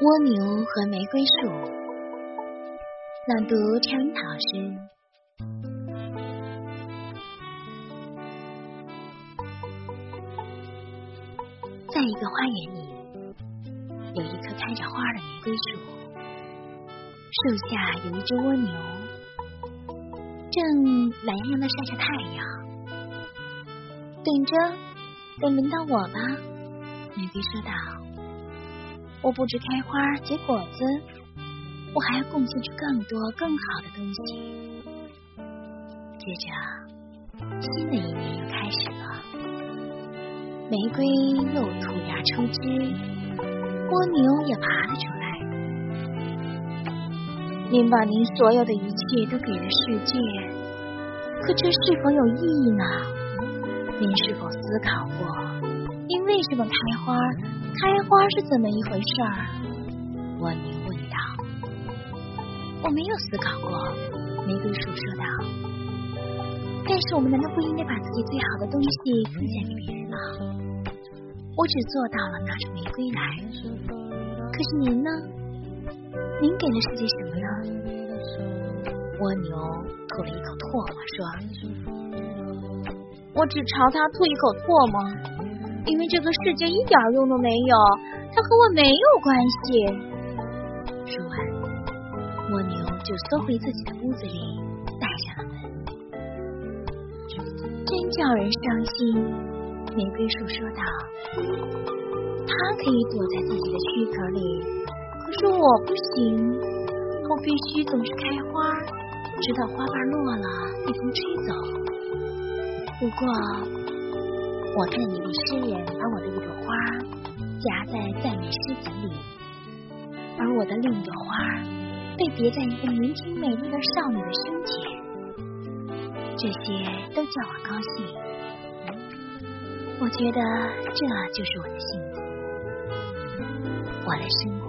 蜗牛和玫瑰树，朗读陈老师。在一个花园里，有一棵开着花的玫瑰树，树下有一只蜗牛，正懒洋洋的晒着太阳。等着，等轮到我吧，玫瑰说道。我不止开花结果子，我还要贡献出更多更好的东西。接着，新的一年又开始了，玫瑰又吐芽抽枝，蜗牛也爬了出来。您把您所有的一切都给了世界，可这是否有意义呢？您是否思考过，您为什么开花？开花是怎么一回事儿？蜗牛问道。我没有思考过，玫瑰树说道。但是我们难道不应该把自己最好的东西分享给别人吗？我只做到了拿出玫瑰来。可是您呢？您给了世界什么呢？蜗牛吐了一口唾沫说：“我只朝他吐一口唾沫。”因为这个世界一点用都没有，它和我没有关系。说完，蜗牛就缩回自己的屋子里，带上了门。真叫人伤心，玫瑰树说道。它可以躲在自己的躯壳里，可是我不行，我必须总是开花，直到花瓣落了，被风吹走。不过。我看一位诗人把我的一朵花夹在赞美诗集里，而我的另一朵花被别在一个年轻美丽的少女的胸前，这些都叫我高兴。我觉得这就是我的幸福，我的生活。